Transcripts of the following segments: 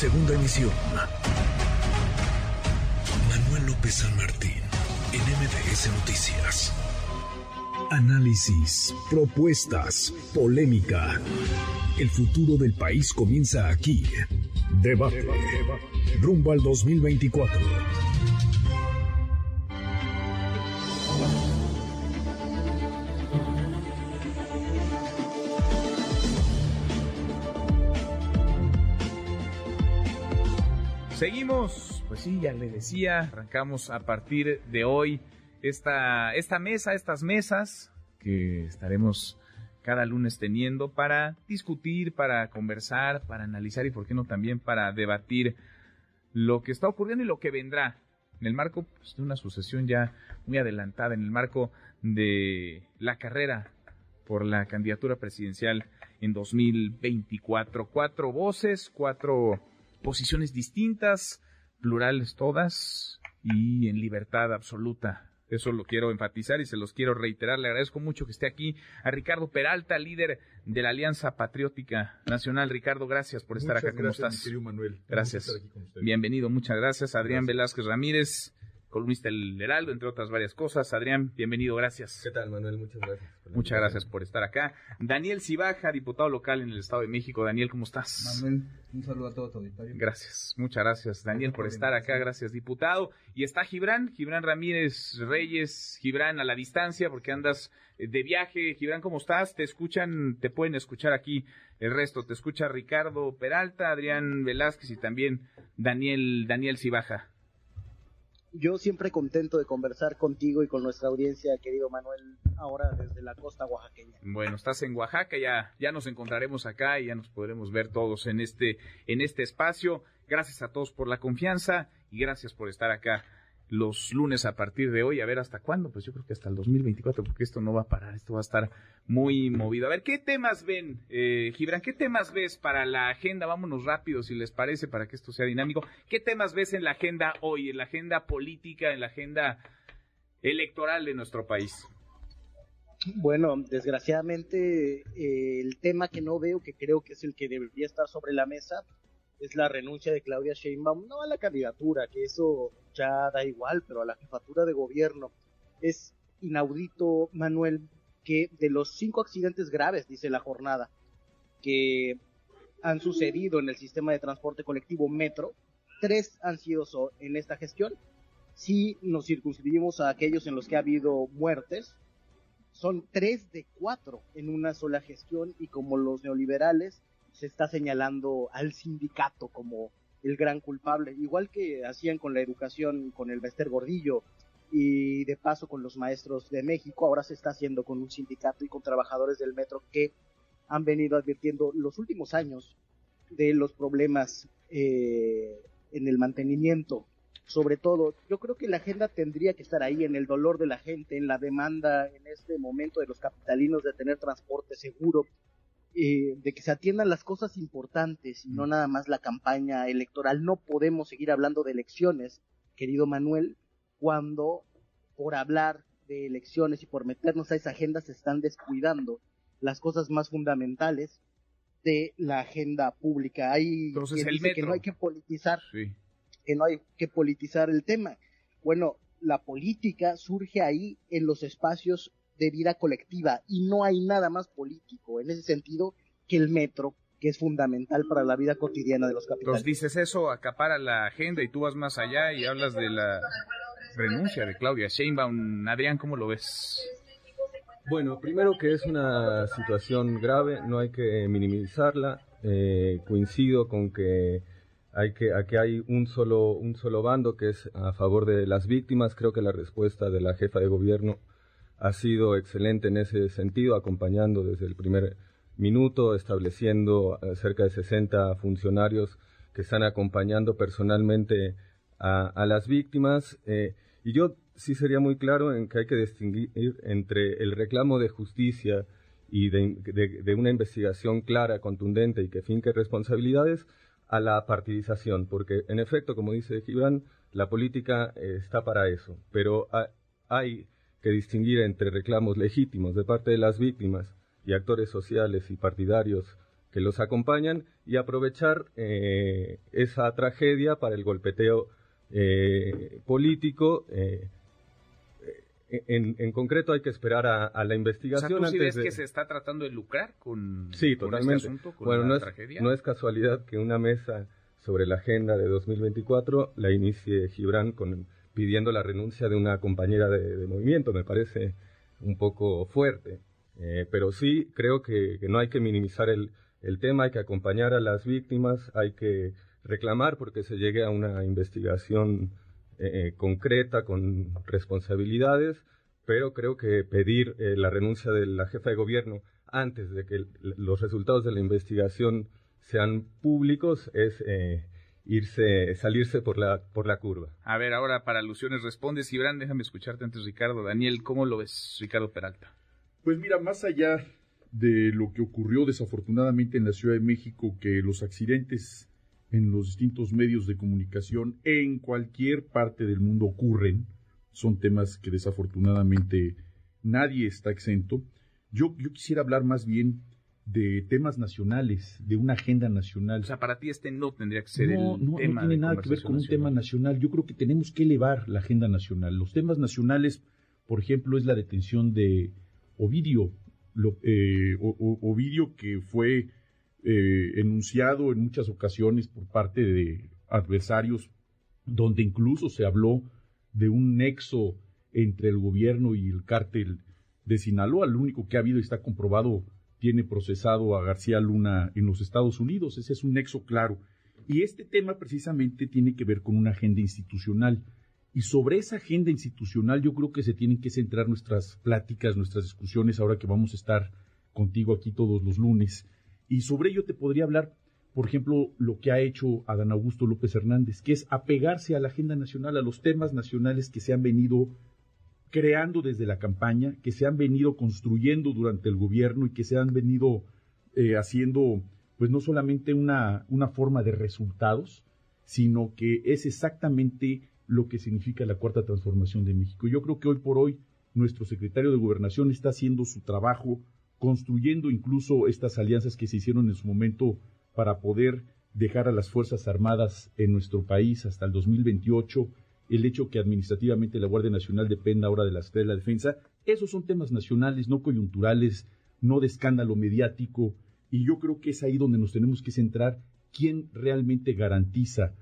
segunda emisión. Manuel López San Martín, en MBS Noticias. Análisis, propuestas, polémica. El futuro del país comienza aquí. Debate. Rumbo al 2024. Pues sí, ya le decía, arrancamos a partir de hoy esta, esta mesa, estas mesas que estaremos cada lunes teniendo para discutir, para conversar, para analizar y, por qué no, también para debatir lo que está ocurriendo y lo que vendrá en el marco pues, de una sucesión ya muy adelantada, en el marco de la carrera por la candidatura presidencial en 2024. Cuatro voces, cuatro posiciones distintas, plurales todas y en libertad absoluta. Eso lo quiero enfatizar y se los quiero reiterar. Le agradezco mucho que esté aquí a Ricardo Peralta, líder de la Alianza Patriótica Nacional. Ricardo, gracias por estar acá. ¿Cómo estás? Manuel. Gracias. Bienvenido, muchas gracias. Adrián Velázquez Ramírez, columnista del Heraldo, entre otras varias cosas. Adrián, bienvenido, gracias. ¿Qué tal, Manuel? Muchas gracias. Muchas gracias por estar acá. Daniel Cibaja, diputado local en el Estado de México. Daniel, ¿cómo estás? Manuel, un saludo a todo tu auditorio. Gracias, muchas gracias, Daniel, por estar acá. Gracias, diputado. Y está Gibran, Gibran Ramírez Reyes, Gibran a la distancia, porque andas de viaje. Gibran, ¿cómo estás? Te escuchan, te pueden escuchar aquí el resto. Te escucha Ricardo Peralta, Adrián Velázquez y también Daniel, Daniel Cibaja yo siempre contento de conversar contigo y con nuestra audiencia, querido Manuel, ahora desde la costa oaxaqueña. Bueno, estás en Oaxaca, ya, ya nos encontraremos acá y ya nos podremos ver todos en este, en este espacio. Gracias a todos por la confianza y gracias por estar acá los lunes a partir de hoy. A ver hasta cuándo, pues yo creo que hasta el 2024, porque esto no va a parar, esto va a estar muy movido. A ver, ¿qué temas ven, eh, Gibran? ¿Qué temas ves para la agenda? Vámonos rápido, si les parece, para que esto sea dinámico. ¿Qué temas ves en la agenda hoy, en la agenda política, en la agenda electoral de nuestro país? Bueno, desgraciadamente eh, el tema que no veo, que creo que es el que debería estar sobre la mesa, es la renuncia de Claudia Sheinbaum, no a la candidatura, que eso ya da igual, pero a la jefatura de gobierno. Es inaudito, Manuel, que de los cinco accidentes graves, dice la jornada, que han sucedido en el sistema de transporte colectivo Metro, tres han sido en esta gestión. Si nos circunscribimos a aquellos en los que ha habido muertes, son tres de cuatro en una sola gestión y como los neoliberales se está señalando al sindicato como el gran culpable, igual que hacían con la educación, con el Bester Gordillo y de paso con los maestros de México, ahora se está haciendo con un sindicato y con trabajadores del metro que han venido advirtiendo los últimos años de los problemas eh, en el mantenimiento. Sobre todo, yo creo que la agenda tendría que estar ahí en el dolor de la gente, en la demanda en este momento de los capitalinos de tener transporte seguro, eh, de que se atiendan las cosas importantes y no mm. nada más la campaña electoral. No podemos seguir hablando de elecciones, querido Manuel, cuando por hablar de elecciones y por meternos a esa agenda se están descuidando las cosas más fundamentales de la agenda pública. Hay Entonces, que no hay que politizar, que no hay que politizar el tema. Bueno, la política surge ahí en los espacios de vida colectiva y no hay nada más político en ese sentido que el metro, que es fundamental para la vida cotidiana de los capitales. Entonces dices eso, acapara la agenda y tú vas más allá y hablas de la renuncia de Claudia Sheinbaum. Adrián, ¿cómo lo ves? Bueno, primero que es una situación grave, no hay que minimizarla. Eh, coincido con que hay que aquí hay un solo un solo bando que es a favor de las víctimas. Creo que la respuesta de la jefa de gobierno ha sido excelente en ese sentido, acompañando desde el primer minuto, estableciendo eh, cerca de 60 funcionarios que están acompañando personalmente a, las víctimas. Eh, y yo sí sería muy claro en que hay que distinguir entre el reclamo de justicia y de, una investigación clara, contundente y que finque responsabilidades a la partidización, porque en efecto, como dice Gibran, la política eh, está para eso, pero hay que distinguir entre reclamos legítimos de parte de las víctimas y actores sociales y partidarios que los acompañan y aprovechar esa tragedia para el golpeteo político. En, concreto hay que esperar a, la investigación. O sea, ¿tú ves que se está tratando de lucrar con, sí, este totalmente. bueno, no es, no es casualidad que una mesa sobre la agenda de 2024 la inicie Gibran con, pidiendo la renuncia de una compañera de, movimiento. Me parece un poco fuerte. Eh, pero sí creo que, no hay que minimizar el, tema, hay que acompañar a las víctimas, hay que reclamar porque se llegue a una investigación eh, eh, concreta, con responsabilidades, pero creo que pedir la renuncia de la jefa de gobierno antes de que los resultados de la investigación sean públicos es eh, irse, salirse por la, por la curva. A ver, ahora para alusiones respondes, Gibran, déjame escucharte antes, Ricardo. Daniel, ¿cómo lo ves, Ricardo Peralta? Pues mira, más allá de lo que ocurrió desafortunadamente en la Ciudad de México, que los accidentes en los distintos medios de comunicación en cualquier parte del mundo ocurren, son temas que desafortunadamente nadie está exento. Yo, yo quisiera hablar más bien de temas nacionales, de una agenda nacional. O sea, para ti este no tendría que ser no, el no, tema. No tiene nada que ver con un tema nacional. Yo creo que tenemos que elevar la agenda nacional. Los temas nacionales, por ejemplo, es la detención de Ovidio. Eh, Ovidio que fue eh, enunciado en muchas ocasiones por parte de adversarios, donde incluso se habló de un nexo entre el gobierno y el cártel de Sinaloa. Lo único que ha habido y está comprobado tiene procesado a García Luna en los Estados Unidos. Ese es un nexo claro. Y este tema precisamente tiene que ver con una agenda institucional. Y sobre esa agenda institucional yo creo que se tienen que centrar nuestras pláticas, nuestras discusiones, ahora que vamos a estar contigo aquí todos los lunes. Y sobre ello te podría hablar, por ejemplo, lo que ha hecho Adán Augusto López Hernández, que es apegarse a la agenda nacional, a los temas nacionales que se han venido creando desde la campaña, que se han venido construyendo durante el gobierno y que se han venido eh, haciendo, pues no solamente una, una forma de resultados, sino que es exactamente lo que significa la cuarta transformación de México. Yo creo que hoy por hoy nuestro secretario de Gobernación está haciendo su trabajo, construyendo incluso estas alianzas que se hicieron en su momento para poder dejar a las Fuerzas Armadas en nuestro país hasta el 2028 el hecho que administrativamente la Guardia Nacional dependa ahora de la Secretaría de la Defensa, esos son temas nacionales, no coyunturales, no de escándalo mediático, y yo creo que es ahí donde nos tenemos que centrar quién realmente garantiza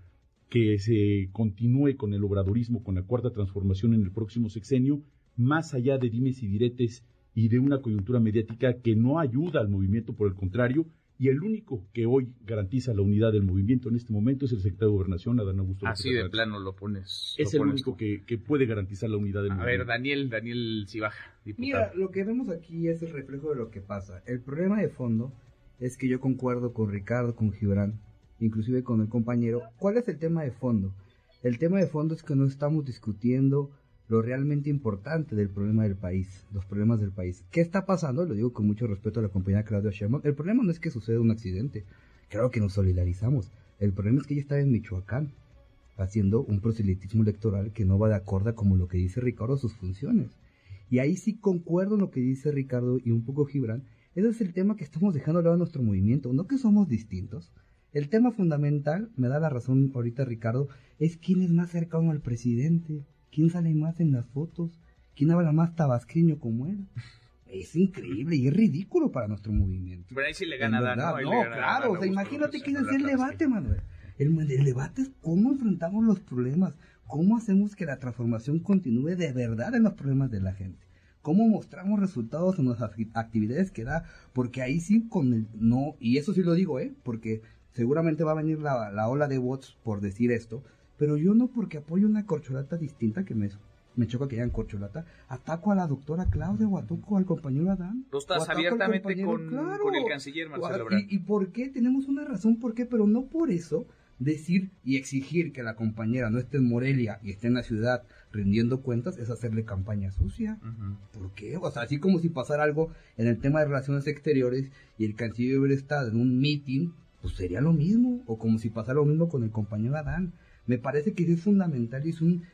que se continúe con el obradorismo, con la cuarta transformación en el próximo sexenio, más allá de dimes y diretes y de una coyuntura mediática que no ayuda al movimiento, por el contrario, y el único que hoy garantiza la unidad del movimiento en este momento es el secretario de Gobernación, Adán Augusto. Así de plano lo pones. Es el único que, puede garantizar la unidad del movimiento. A ver, Daniel, Daniel Cibaja, diputado. Mira, lo que vemos aquí es el reflejo de lo que pasa. El problema de fondo es que yo concuerdo con Ricardo, con Gibran, inclusive con el compañero. ¿Cuál es el tema de fondo? El tema de fondo es que no estamos discutiendo lo realmente importante del problema del país, los problemas del país. ¿Qué está pasando? Lo digo con mucho respeto a la compañera Claudia Sheinbaum. El problema no es que suceda un accidente, claro que nos solidarizamos. El problema es que ella está en Michoacán haciendo un proselitismo electoral que no va de acuerdo como lo que dice Ricardo sus funciones. Y ahí sí concuerdo en lo que dice Ricardo y un poco Gibran. Ese es el tema que estamos dejando lado nuestro movimiento, no que somos distintos. El tema fundamental, me da la razón ahorita Ricardo, es quién es más cercano al presidente. ¿Quién sale más en las fotos? ¿Quién habla más tabasqueño como él? Es increíble y es ridículo para nuestro movimiento. Pero ahí sí le gana Dan, ¿no? no claro, o sea, imagínate quién es el debate, Manuel. El, el, debate es cómo enfrentamos los problemas, cómo hacemos que la transformación continúe de verdad en los problemas de la gente, cómo mostramos resultados en las actividades que da, porque ahí sí con el no, y eso sí lo digo, ¿eh? Porque seguramente va a venir la, la ola de bots por decir esto, pero yo no porque apoyo una corcholata distinta que me, me choca que hayan corcholata, ataco a la doctora Claudia o ataco al compañero Adán. Tú estás abiertamente con, con, el canciller Marcelo ¿Y, ¿Y por qué? Tenemos una razón por qué, pero no por eso decir y exigir que la compañera no esté en Morelia y esté en la ciudad rindiendo cuentas es hacerle campaña sucia. ¿Por qué? O sea, así como si pasara algo en el tema de relaciones exteriores y el canciller hubiera estado en un meeting, pues sería lo mismo. O como si pasara lo mismo con el compañero Adán. Me parece que es fundamental y es un,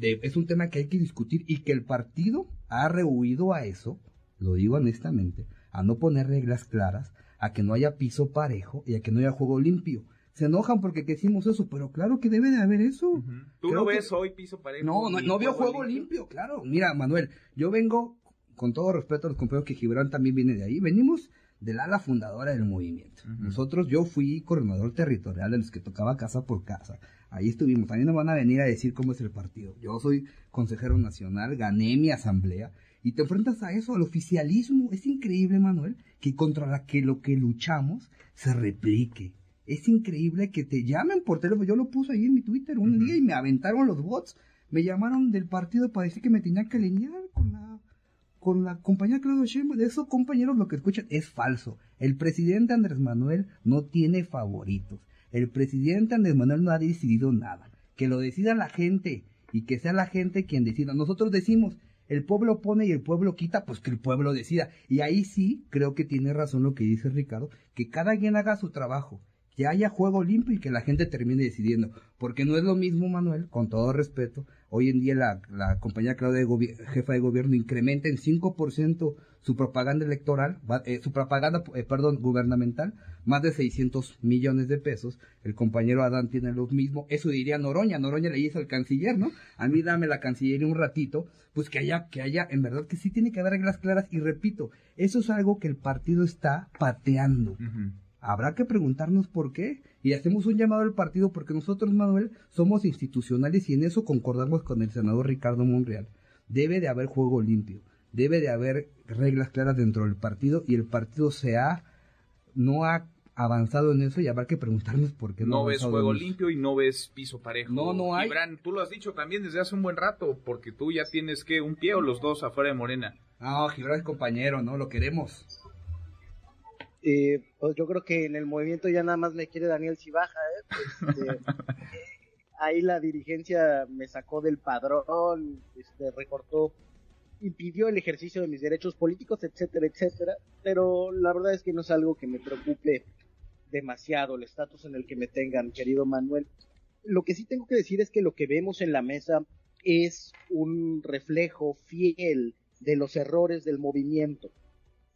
es un tema que hay que discutir y que el partido ha rehuido a eso, lo digo honestamente, a no poner reglas claras, a que no haya piso parejo y a que no haya juego limpio. Se enojan porque decimos eso, pero claro que debe de haber eso. ¿Tú no ves hoy piso parejo? No, no, no veo juego limpio? claro. Mira, Manuel, yo vengo, con todo respeto a los compañeros que Gibran también viene de ahí, venimos del ala fundadora del movimiento. Nosotros, yo fui coordinador territorial de los que tocaba casa por casa. Ahí estuvimos. También nos van a venir a decir cómo es el partido. Yo soy consejero nacional, gané mi asamblea y te enfrentas a eso, al oficialismo. Es increíble, Manuel, que contra la que lo que luchamos se replique. Es increíble que te llamen por teléfono. Yo lo puse ahí en mi Twitter un día y me aventaron los bots. Me llamaron del partido para decir que me tenía que alinear con la, con la compañía Claudio Sheinbaum. De esos compañeros lo que escuchan es falso. El presidente Andrés Manuel no tiene favoritos. El presidente Andrés Manuel no ha decidido nada. Que lo decida la gente y que sea la gente quien decida. Nosotros decimos, el pueblo pone y el pueblo quita, pues que el pueblo decida. Y ahí sí creo que tiene razón lo que dice Ricardo, que cada quien haga su trabajo, que haya juego limpio y que la gente termine decidiendo. Porque no es lo mismo, Manuel, con todo respeto, hoy en día la, la compañía Claudia de jefa de gobierno incrementa en 5% su propaganda electoral, eh, su propaganda, eh, perdón, gubernamental, más de 600 millones de pesos. El compañero Adán tiene lo mismo. Eso diría Noroña. Noroña le dice al canciller, ¿no? A mí dame la cancillería un ratito. Pues que haya, que haya, en verdad que sí tiene que haber reglas claras. Y repito, eso es algo que el partido está pateando. Habrá que preguntarnos por qué. Y hacemos un llamado al partido porque nosotros, Manuel, somos institucionales y en eso concordamos con el senador Ricardo Monreal. Debe de haber juego limpio debe de haber reglas claras dentro del partido y el partido se ha no ha avanzado en eso y habrá que preguntarnos por qué no. No ves juego limpio y no ves piso parejo. No, no hay. Gibran, tú lo has dicho también desde hace un buen rato, porque tú ya tienes que un pie o los dos afuera de Morena. No, Gibran es compañero, ¿no? Lo queremos. Eh, pues yo creo que en el movimiento ya nada más me quiere Daniel Cibaja, ¿eh? Este, ahí la dirigencia me sacó del padrón, este, recortó impidió el ejercicio de mis derechos políticos, etcétera, etcétera. Pero la verdad es que no es algo que me preocupe demasiado el estatus en el que me tengan, querido Manuel. Lo que sí tengo que decir es que lo que vemos en la mesa es un reflejo fiel de los errores del movimiento.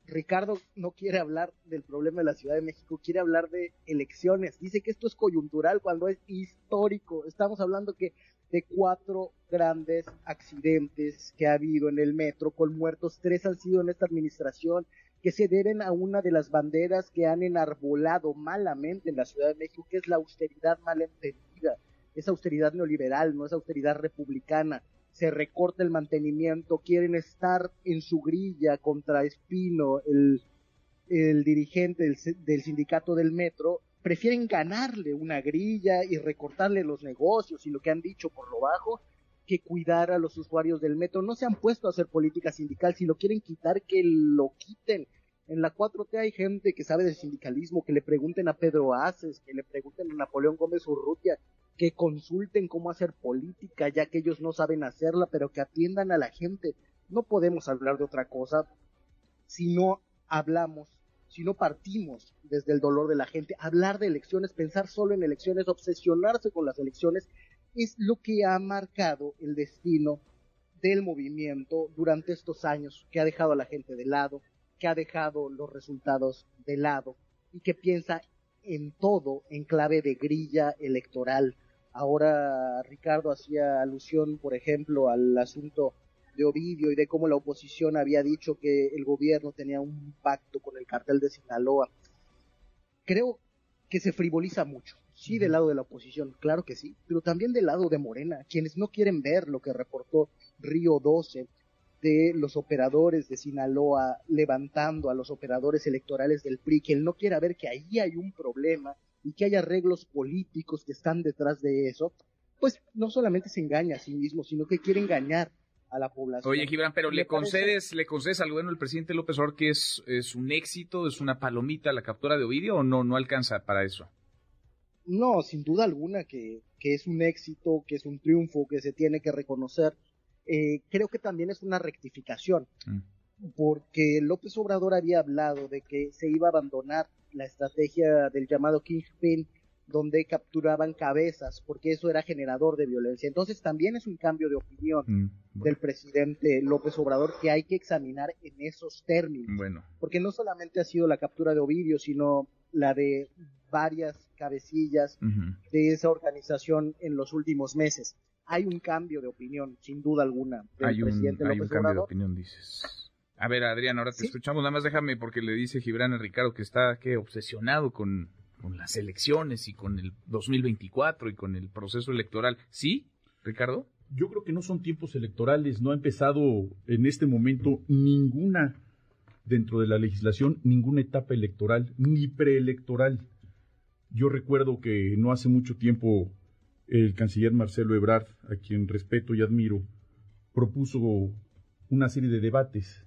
Ricardo no quiere hablar del problema de la Ciudad de México, quiere hablar de elecciones. Dice que esto es coyuntural cuando es histórico. Estamos hablando que de cuatro grandes accidentes que ha habido en el metro con muertos, tres han sido en esta administración que se deben a una de las banderas que han enarbolado malamente en la Ciudad de México, que es la austeridad mal entendida, esa austeridad neoliberal, no es austeridad republicana. Se recorta el mantenimiento, quieren estar en su grilla contra Espino, el, el dirigente del, del sindicato del metro, prefieren ganarle una grilla y recortarle los negocios y lo que han dicho por lo bajo que cuidar a los usuarios del metro. No se han puesto a hacer política sindical. Si lo quieren quitar, que lo quiten. En la 4T hay gente que sabe de sindicalismo, que le pregunten a Pedro Aces, que le pregunten a Napoleón Gómez Urrutia, que consulten cómo hacer política, ya que ellos no saben hacerla, pero que atiendan a la gente. No podemos hablar de otra cosa si no hablamos si no partimos desde el dolor de la gente, hablar de elecciones, pensar solo en elecciones, obsesionarse con las elecciones, es lo que ha marcado el destino del movimiento durante estos años, que ha dejado a la gente de lado, que ha dejado los resultados de lado y que piensa en todo en clave de grilla electoral. Ahora Ricardo hacía alusión, por ejemplo, al asunto de Ovidio y de cómo la oposición había dicho que el gobierno tenía un pacto con el cartel de Sinaloa. Creo que se frivoliza mucho. Sí, del lado de la oposición, claro que sí, pero también del lado de Morena, quienes no quieren ver lo que reportó Río 12 de los operadores de Sinaloa levantando a los operadores electorales del PRI, que él no quiera ver que ahí hay un problema y que hay arreglos políticos que están detrás de eso, pues no solamente se engaña a sí mismo, sino que quiere engañar a la población. Oye, Gibran, pero ¿le concedes, ¿le concedes al bueno el presidente López Obrador que es, es un éxito, es una palomita la captura de Ovidio o no, no alcanza para eso? No, sin duda alguna que, que es un éxito, que es un triunfo, que se tiene que reconocer. Eh, creo que también es una rectificación, mm. Porque López Obrador había hablado de que se iba a abandonar la estrategia del llamado Kingpin donde capturaban cabezas, porque eso era generador de violencia. Entonces también es un cambio de opinión mm, del presidente López Obrador que hay que examinar en esos términos. Bueno. Porque no solamente ha sido la captura de Ovidio, sino la de varias cabecillas de esa organización en los últimos meses. Hay un cambio de opinión, sin duda alguna, del hay un, presidente hay un cambio de opinión, dices. A ver, Adrián, ahora te escuchamos. Nada más déjame porque le dice Gibran a Ricardo que está ¿qué? obsesionado con con las elecciones y con el 2024 y con el proceso electoral. ¿Sí, Ricardo? Yo creo que no son tiempos electorales, no ha empezado en este momento ninguna, dentro de la legislación, ninguna etapa electoral, ni preelectoral. Yo recuerdo que no hace mucho tiempo el canciller Marcelo Ebrard, a quien respeto y admiro, propuso una serie de debates,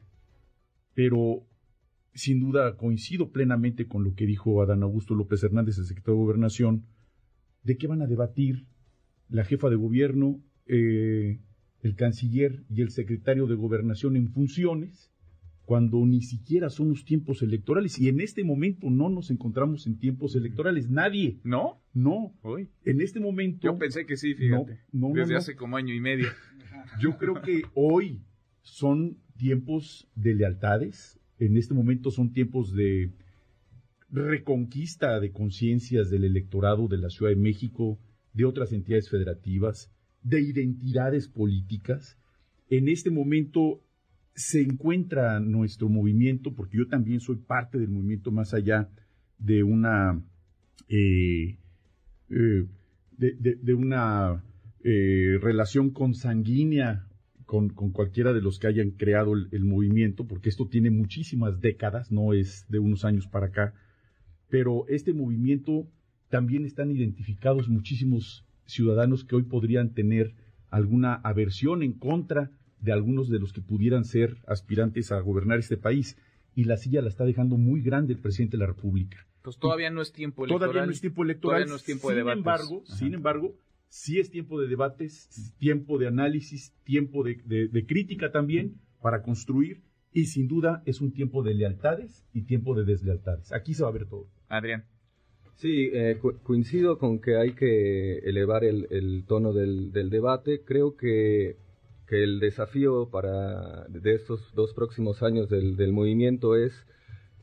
pero sin duda coincido plenamente con lo que dijo Adán Augusto López Hernández, el secretario de Gobernación, de qué van a debatir la jefa de gobierno, eh, el canciller y el secretario de Gobernación en funciones, cuando ni siquiera son los tiempos electorales. Y en este momento no nos encontramos en tiempos electorales. Nadie. ¿No? No. Hoy. En este momento. Yo pensé que sí, fíjate. No, Desde hace como año y medio. Yo creo que hoy son tiempos de lealtades, en este momento son tiempos de reconquista de conciencias del electorado de la Ciudad de México, de otras entidades federativas, de identidades políticas. En este momento se encuentra nuestro movimiento, porque yo también soy parte del movimiento más allá de una eh, eh, de, una eh, relación consanguínea con, cualquiera de los que hayan creado el, movimiento, porque esto tiene muchísimas décadas, no es de unos años para acá, pero este movimiento también están identificados muchísimos ciudadanos que hoy podrían tener alguna aversión en contra de algunos de los que pudieran ser aspirantes a gobernar este país. Y la silla la está dejando muy grande el presidente de la República. Pues todavía no es tiempo electoral. Todavía no es tiempo electoral. Todavía no es tiempo de sin Embargo, sin embargo, sí es tiempo de debates, tiempo de análisis, tiempo de, crítica también para construir y sin duda es un tiempo de lealtades y tiempo de deslealtades. Aquí se va a ver todo. Adrián. Sí, eh, coincido con que hay que elevar el, tono del, debate. Creo que, que, el desafío para de estos dos próximos años del, del movimiento es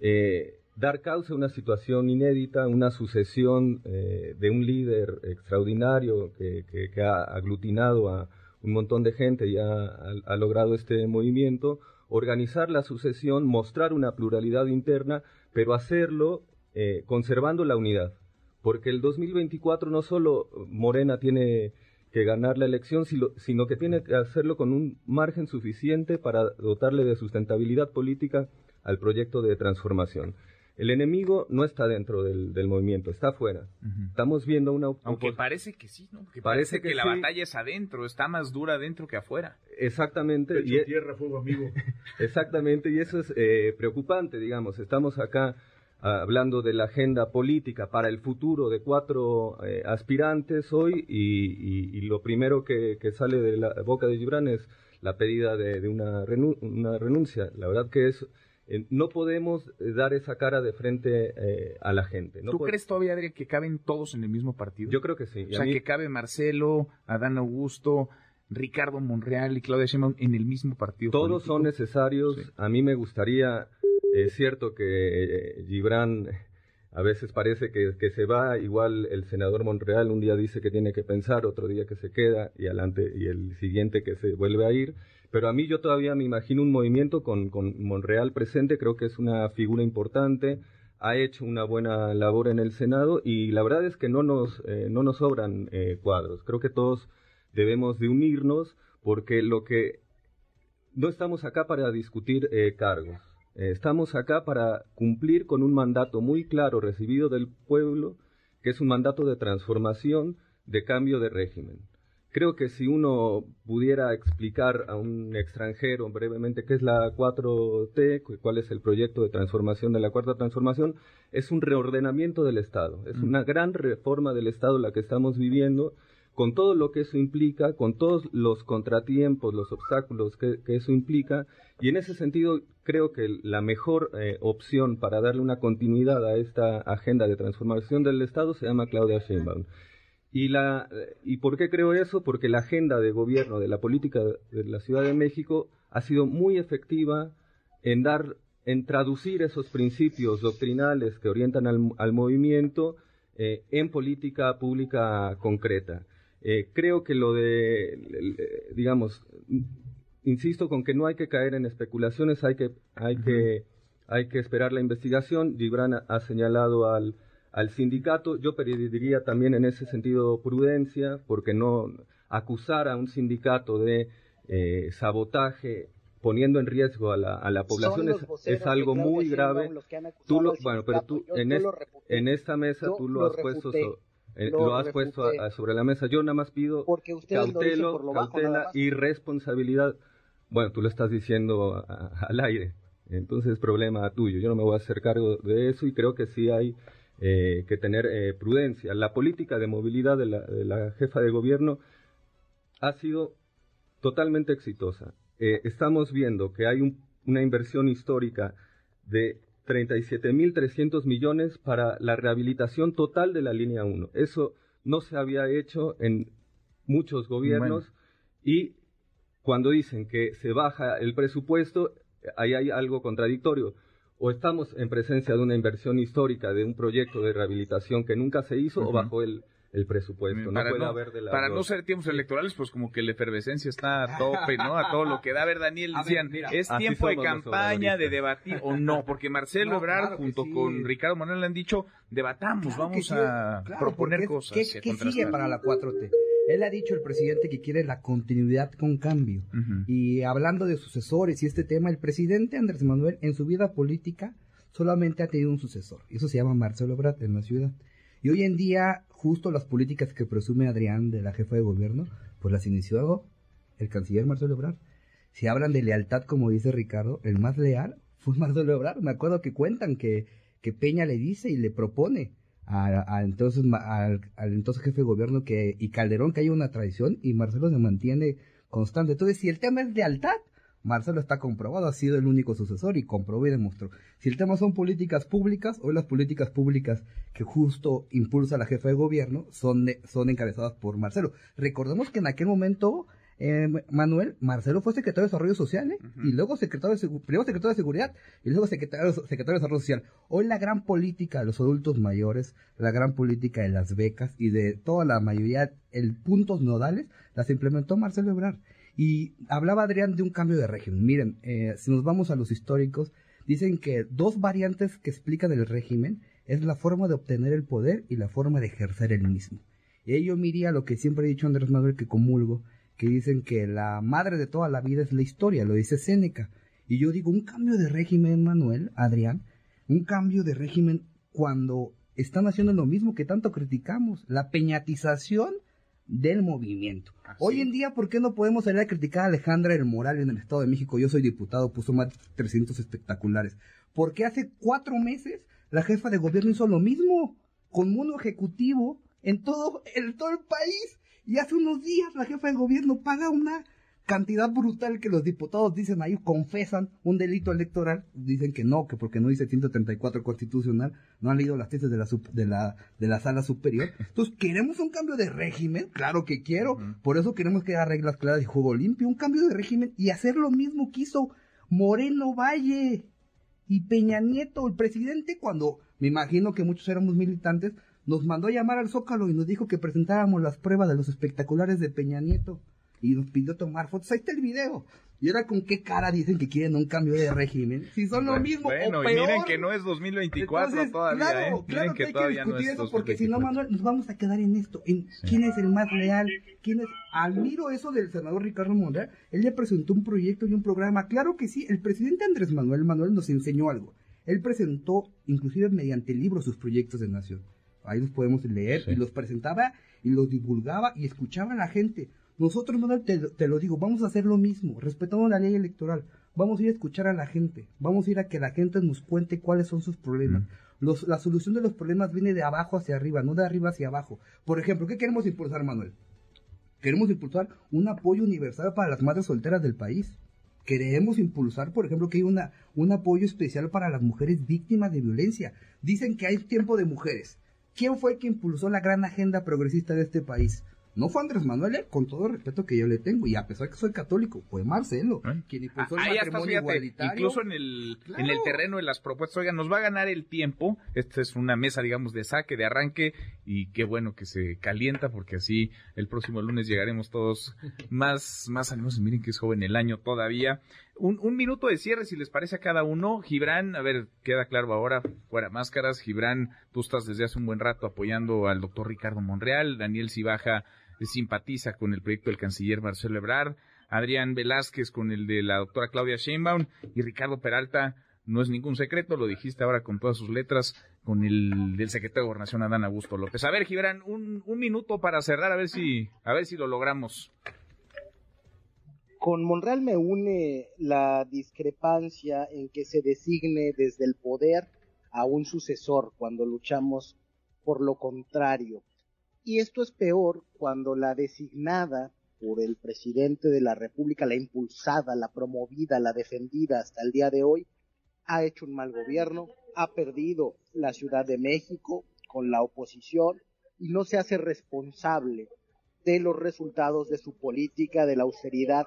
eh, dar causa a una situación inédita, una sucesión eh, de un líder extraordinario que, ha aglutinado a un montón de gente y ha, logrado este movimiento, organizar la sucesión, mostrar una pluralidad interna, pero hacerlo eh, conservando la unidad. Porque el 2024 no solo Morena tiene que ganar la elección, sino que tiene que hacerlo con un margen suficiente para dotarle de sustentabilidad política al proyecto de transformación. El enemigo no está dentro del, movimiento, está afuera. Estamos viendo una... Aunque parece que sí, ¿no? parece, que, la batalla es adentro, está más dura adentro que afuera. Exactamente. y e- tierra, fuego, amigo. Exactamente, y eso es eh, preocupante, digamos. Estamos acá ah, hablando de la agenda política para el futuro de cuatro eh, aspirantes hoy y, lo primero que, sale de la boca de Gibran es la pedida de, una, una renuncia. La verdad que es eh, no podemos eh, dar esa cara de frente eh, a la gente. ¿Tú crees todavía, que caben todos en el mismo partido? Yo creo que sí. O sea, que cabe Marcelo, Adán Augusto, Ricardo Monreal y Claudia Sheinbaum en el mismo partido. Todos son necesarios. A mí me gustaría, es cierto que Gibran a veces parece que, que, se va, igual el senador Monreal un día dice que tiene que pensar, otro día que se queda y, adelante, y el siguiente que se vuelve a ir. Pero a mí yo todavía me imagino un movimiento con, con Monreal presente, creo que es una figura importante, ha hecho una buena labor en el Senado y la verdad es que no nos, eh, no nos sobran eh, cuadros. Creo que todos debemos de unirnos porque lo que no estamos acá para discutir eh, cargos, estamos acá para cumplir con un mandato muy claro recibido del pueblo, que es un mandato de transformación, de cambio de régimen. Creo que si uno pudiera explicar a un extranjero brevemente qué es la 4T, cuál es el proyecto de transformación de la cuarta transformación, es un reordenamiento del Estado, es mm. una gran reforma del Estado la que estamos viviendo con todo lo que eso implica, con todos los contratiempos, los obstáculos que, eso implica, y en ese sentido creo que la mejor eh, opción para darle una continuidad a esta agenda de transformación del Estado se llama Claudia Sheinbaum. Y, la, ¿Y por qué creo eso? Porque la agenda de gobierno de la política de la Ciudad de México ha sido muy efectiva en dar, en traducir esos principios doctrinales que orientan al, movimiento eh, en política pública concreta. Eh, creo que lo de, digamos, insisto con que no hay que caer en especulaciones, hay que, hay que, hay que esperar la investigación. Gibran ha señalado al al sindicato. Yo pediría también en ese sentido prudencia, porque no acusar a un sindicato de eh, sabotaje poniendo en riesgo a la, a la población es, algo muy grave. Tú lo, bueno, pero tú en, en esta mesa tú lo, has puesto eh, lo, has puesto sobre la mesa. Yo nada más pido cautelo, cautela y responsabilidad. Bueno, tú lo estás diciendo al aire, entonces es problema tuyo. Yo no me voy a hacer cargo de eso y creo que sí hay eh, que tener eh, prudencia. La política de movilidad de la, jefa de gobierno ha sido totalmente exitosa. Eh, estamos viendo que hay una inversión histórica de 37.300 millones para la rehabilitación total de la línea 1. Eso no se había hecho en muchos gobiernos y cuando dicen que se baja el presupuesto, ahí hay algo contradictorio o estamos en presencia de una inversión histórica, de un proyecto de rehabilitación que nunca se hizo, o bajo el, presupuesto. Para, no, para no ser tiempos electorales, pues como que la efervescencia está a tope, ¿no? A todo lo que da. A ver, Daniel, decían, ¿es tiempo de campaña, de debatir o no? Porque Marcelo Ebrard junto con Ricardo Manuel le han dicho, debatamos, vamos a proponer cosas. ¿Qué, ¿qué sigue para la 4T? Él ha dicho el presidente que quiere la continuidad con cambio. Y hablando de sucesores y este tema, el presidente Andrés Manuel en su vida política solamente ha tenido un sucesor. Y eso se llama Marcelo Ebrard en la ciudad. Y hoy en día, justo las políticas que presume Adrián de la jefa de gobierno, pues las inició el canciller Marcelo Ebrard. Si hablan de lealtad, como dice Ricardo, el más leal fue Marcelo Ebrard. Me acuerdo que cuentan que, que Peña le dice y le propone a, entonces al, entonces jefe de gobierno que y Calderón que hay una tradición y Marcelo se mantiene constante. Entonces, si el tema es lealtad, Marcelo está comprobado, ha sido el único sucesor y comprobó y demostró. Si el tema son políticas públicas, hoy las políticas públicas que justo impulsa la jefa de gobierno son, son encabezadas por Marcelo. Recordemos que en aquel momento eh, Manuel, Marcelo fue secretario de Desarrollo Social, ¿eh? y luego secretario de, primero secretario de Seguridad, y luego secretario, secretario de Desarrollo Social. Hoy la gran política de los adultos mayores, la gran política de las becas y de toda la mayoría, el puntos nodales, las implementó Marcelo Ebrard. Y hablaba Adrián de un cambio de régimen. Miren, eh, si nos vamos a los históricos, dicen que dos variantes que explican el régimen es la forma de obtener el poder y la forma de ejercer el mismo. Y ello miría lo que siempre he dicho Andrés Manuel que comulgo, que dicen que la madre de toda la vida es la historia, lo dice Séneca. Y yo digo, un cambio de régimen, Manuel, Adrián, un cambio de régimen cuando están haciendo lo mismo que tanto criticamos, la peñatización del movimiento. Hoy en día, ¿por qué no podemos salir a criticar a Alejandra el Moral en el Estado de México? Yo soy diputado, puso más de 300 espectaculares. Porque hace cuatro meses la jefa de gobierno hizo lo mismo con mundo ejecutivo en todo, en todo el país y hace unos días la jefa de gobierno paga una cantidad brutal que los diputados dicen ahí, confesan un delito electoral, dicen que no, que porque no dice 134 constitucional, no han leído las tesis de la, de la, de la sala superior. Entonces, ¿queremos un cambio de régimen? Claro que quiero. Por eso queremos que haya reglas claras y juego limpio, un cambio de régimen y hacer lo mismo que hizo Moreno Valle y Peña Nieto, el presidente, cuando me imagino que muchos éramos militantes, nos mandó a llamar al Zócalo y nos dijo que presentáramos las pruebas de los espectaculares de Peña Nieto y nos pidió tomar fotos. Ahí está el video. Y ahora con qué cara dicen que quieren un cambio de régimen. Si son lo mismo bueno, o peor. y miren que no es 2024 todavía, claro, ¿eh? Claro que, hay que discutir eso porque si no, Manuel, nos vamos a quedar en esto. En quién es el más leal, quién es... Admiro eso del senador Ricardo Monreal. Él le presentó un proyecto y un programa. Claro que sí, el presidente Andrés Manuel Manuel nos enseñó algo. Él presentó, inclusive mediante libros, sus proyectos de nación ahí los podemos leer, y los presentaba y los divulgaba y escuchaba a la gente. Nosotros, te, te, lo digo, vamos a hacer lo mismo, respetando la ley electoral. Vamos a ir a escuchar a la gente, vamos a ir a que la gente nos cuente cuáles son sus problemas. Los, la solución de los problemas viene de abajo hacia arriba, no de arriba hacia abajo. Por ejemplo, ¿qué queremos impulsar, Manuel? Queremos impulsar un apoyo universal para las madres solteras del país. Queremos impulsar, por ejemplo, que hay una, un apoyo especial para las mujeres víctimas de violencia. Dicen que hay tiempo de mujeres. ¿Quién fue el que impulsó la gran agenda progresista de este país? No fue Andrés Manuel, eh, con todo el respeto que yo le tengo, y a pesar que soy católico, fue Marcelo, quien impulsó el matrimonio igualitario. Incluso en el, en el terreno de las propuestas, oigan, nos va a ganar el tiempo, esta es una mesa, digamos, de saque, de arranque, y qué bueno que se calienta, porque así el próximo lunes llegaremos todos más, más animados, miren que es joven el año todavía. Un, minuto de cierre, si les parece a cada uno. Gibran, a ver, queda claro ahora, fuera máscaras. Gibran, tú estás desde hace un buen rato apoyando al doctor Ricardo Monreal. Daniel Cibaja simpatiza con el proyecto del canciller Marcelo Ebrard, Adrián Velázquez con el de la doctora Claudia Sheinbaum y Ricardo Peralta, no es ningún secreto, lo dijiste ahora con todas sus letras, con el del secretario de Gobernación Adán Augusto López. A ver, Gibran, un, un minuto para cerrar, a ver si, a ver si lo logramos. Con Monreal me une la discrepancia en que se designe desde el poder a un sucesor cuando luchamos por lo contrario. Y esto es peor cuando la designada por el presidente de la República, la impulsada, la promovida, la defendida hasta el día de hoy, ha hecho un mal gobierno, ha perdido la Ciudad de México con la oposición y no se hace responsable de los resultados de su política de la austeridad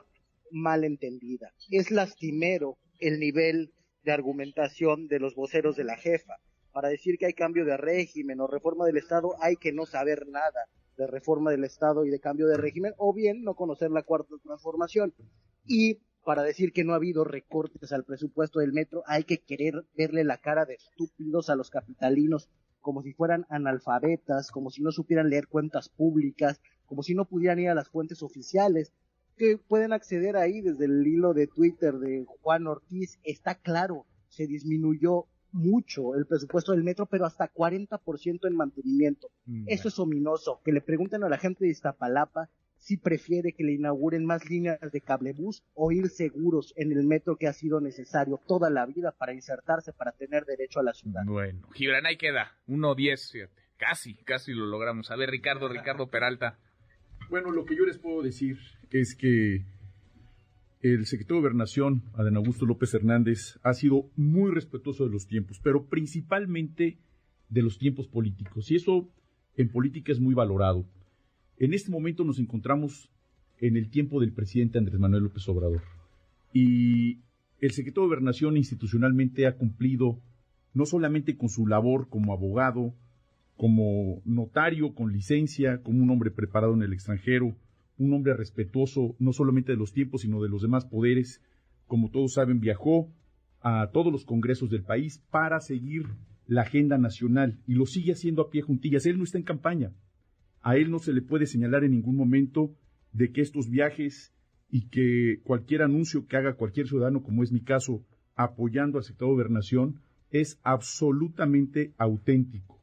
mal entendida. Es lastimero el nivel de argumentación de los voceros de la jefa para decir que hay cambio de régimen o reforma del Estado, hay que no saber nada de reforma del Estado y de cambio de régimen, o bien no conocer la cuarta transformación. Y para decir que no ha habido recortes al presupuesto del metro, hay que querer verle la cara de estúpidos a los capitalinos, como si fueran analfabetas, como si no supieran leer cuentas públicas, como si no pudieran ir a las fuentes oficiales, que pueden acceder ahí desde el hilo de Twitter de Juan Ortiz, está claro, se disminuyó mucho el presupuesto del metro, pero hasta 40% en mantenimiento. Mm, Eso es ominoso. Que le pregunten a la gente de Iztapalapa si prefiere que le inauguren más líneas de cablebús o ir seguros en el metro que ha sido necesario toda la vida para insertarse, para tener derecho a la ciudad. Bueno, Gibran, ahí queda. 1-10, casi, casi lo logramos. A ver, Ricardo, Ricardo Peralta. Bueno, lo que yo les puedo decir es que el secretario de Gobernación, Adán Augusto López Hernández, ha sido muy respetuoso de los tiempos, pero principalmente de los tiempos políticos. Y eso en política es muy valorado. En este momento nos encontramos en el tiempo del presidente Andrés Manuel López Obrador. Y el secretario de Gobernación institucionalmente ha cumplido no solamente con su labor como abogado, como notario con licencia, como un hombre preparado en el extranjero, un hombre respetuoso no solamente de los tiempos, sino de los demás poderes. Como todos saben, viajó a todos los congresos del país para seguir la agenda nacional y lo sigue haciendo a pie juntillas. Él no está en campaña. A él no se le puede señalar en ningún momento de que estos viajes y que cualquier anuncio que haga cualquier ciudadano, como es mi caso, apoyando al sector de gobernación, es absolutamente auténtico.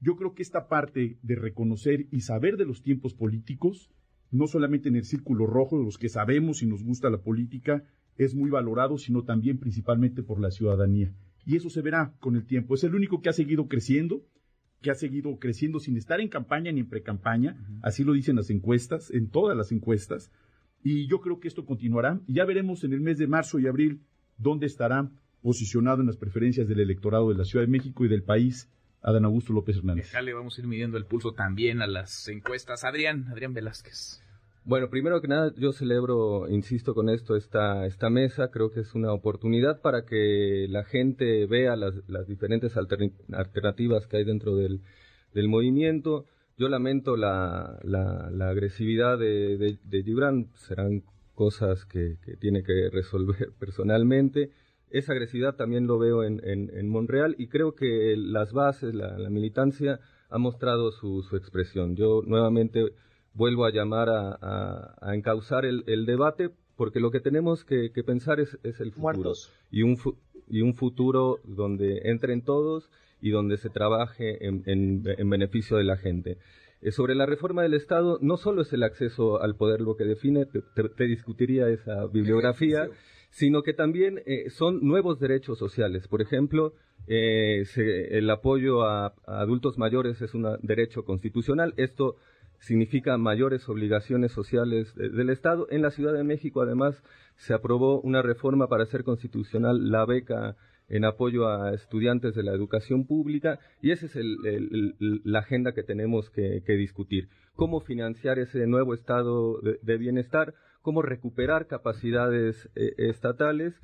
Yo creo que esta parte de reconocer y saber de los tiempos políticos no solamente en el círculo rojo, de los que sabemos y nos gusta la política, es muy valorado, sino también principalmente por la ciudadanía. Y eso se verá con el tiempo. Es el único que ha seguido creciendo, que ha seguido creciendo sin estar en campaña ni en precampaña, así lo dicen las encuestas, en todas las encuestas, y yo creo que esto continuará, y ya veremos en el mes de marzo y abril dónde estará posicionado en las preferencias del electorado de la Ciudad de México y del país Adán Augusto López Hernández. le vamos a ir midiendo el pulso también a las encuestas. Adrián, Adrián Velázquez. Bueno, primero que nada, yo celebro, insisto con esto, esta, esta mesa. Creo que es una oportunidad para que la gente vea las, las diferentes alternativas que hay dentro del, del movimiento. Yo lamento la, la, agresividad de, de, Gibran, serán cosas que, que tiene que resolver personalmente esa agresividad también lo veo en, en, Monreal y creo que las bases, la, militancia ha mostrado su, su, expresión. Yo nuevamente vuelvo a llamar a, a, encauzar el, el, debate porque lo que tenemos que, pensar es, es, el futuro y un, y un futuro donde entren todos y donde se trabaje en, en, beneficio de la gente. Eh, sobre la reforma del Estado, no solo es el acceso al poder lo que define, te, discutiría esa bibliografía sino que también eh, son nuevos derechos sociales. Por ejemplo, eh, el apoyo a, adultos mayores es un derecho constitucional. Esto significa mayores obligaciones sociales del Estado. En la Ciudad de México, además, se aprobó una reforma para hacer constitucional la beca en apoyo a estudiantes de la educación pública y esa es la agenda que tenemos que, discutir. Cómo financiar ese nuevo estado de, bienestar, cómo recuperar capacidades eh, estatales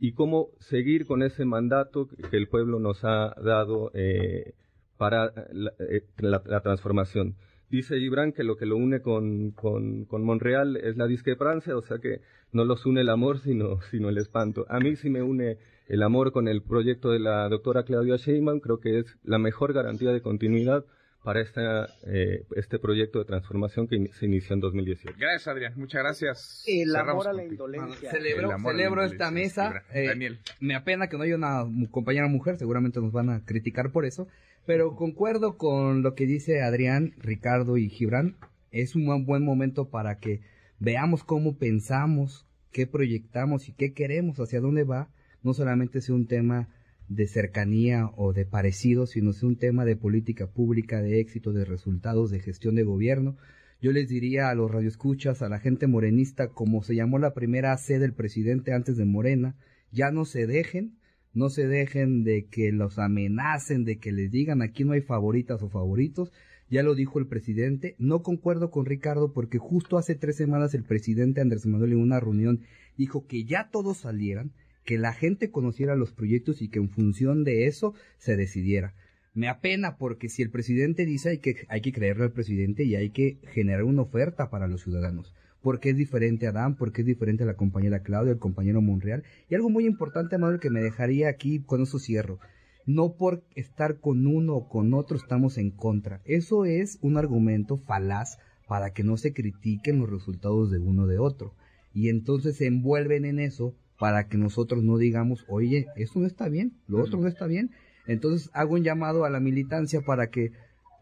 y cómo seguir con ese mandato que el pueblo nos ha dado eh, para eh, la, transformación. Dice Gibran que lo que lo une con, con, con, Monreal es la discrepancia, o sea que no los une el amor, sino, sino el espanto. A mí sí me une el amor con el proyecto de la doctora Claudia Sheinbaum, creo que es la mejor garantía de continuidad para esta, eh, este proyecto de transformación que se inició en 2018. Gracias, Adrián. Muchas gracias. El amor a la indolencia. celebro, esta mesa. Eh, Daniel. Me apena que no haya una compañera mujer, seguramente nos van a criticar por eso, pero concuerdo con lo que dice Adrián, Ricardo y Gibran. Es un buen momento para que veamos cómo pensamos, qué proyectamos y qué queremos, hacia dónde va no solamente sea un tema de cercanía o de parecido, sino sea un tema de política pública, de éxito, de resultados, de gestión de gobierno. Yo les diría a los radioescuchas, a la gente morenista, como se llamó la primera C del presidente antes de Morena, ya no se dejen, no se dejen de que los amenacen, de que les digan aquí no hay favoritas o favoritos. Ya lo dijo el presidente. No concuerdo con Ricardo porque justo hace tres semanas el presidente Andrés Manuel en una reunión dijo que ya todos salieran, que la gente conociera los proyectos y que en función de eso se decidiera. Me apena porque si el presidente dice hay que, hay que creerle al presidente y hay que generar una oferta para los ciudadanos. Porque es diferente a Adán, porque es diferente a la compañera Claudia, el compañero Monreal. Y algo muy importante, Manuel, que me dejaría aquí con eso cierro. No por estar con uno o con otro estamos en contra. Eso es un argumento falaz para que no se critiquen los resultados de uno de otro. Y entonces se envuelven en eso para que nosotros no digamos, oye, eso no está bien, lo otro no está bien. Entonces hago un llamado a la militancia para que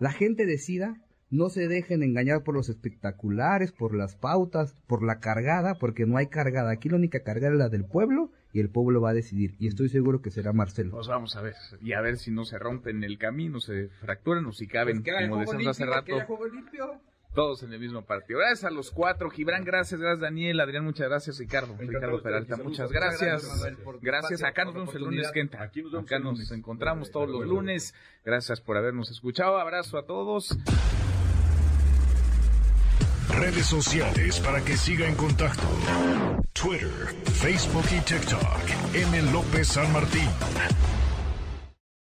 la gente decida, no se dejen engañar por los espectaculares, por las pautas, por la cargada, porque no hay cargada. Aquí la única cargada es la del pueblo y el pueblo va a decidir. Y estoy seguro que será Marcelo. Pues vamos a ver. Y a ver si no se rompen el camino, se fracturan o si caben, pues como decíamos hace rato todos en el mismo partido. Gracias a los cuatro. Gibran, gracias. Gracias, Daniel. Adrián, muchas gracias. Ricardo, Ricardo Peralta, muchas gracias. Gracias. Acá nos vemos el lunes que entra. Acá nos encontramos todos los lunes. Gracias por habernos escuchado. Abrazo a todos. Redes sociales para que siga en contacto: Twitter, Facebook y TikTok. M. López San Martín.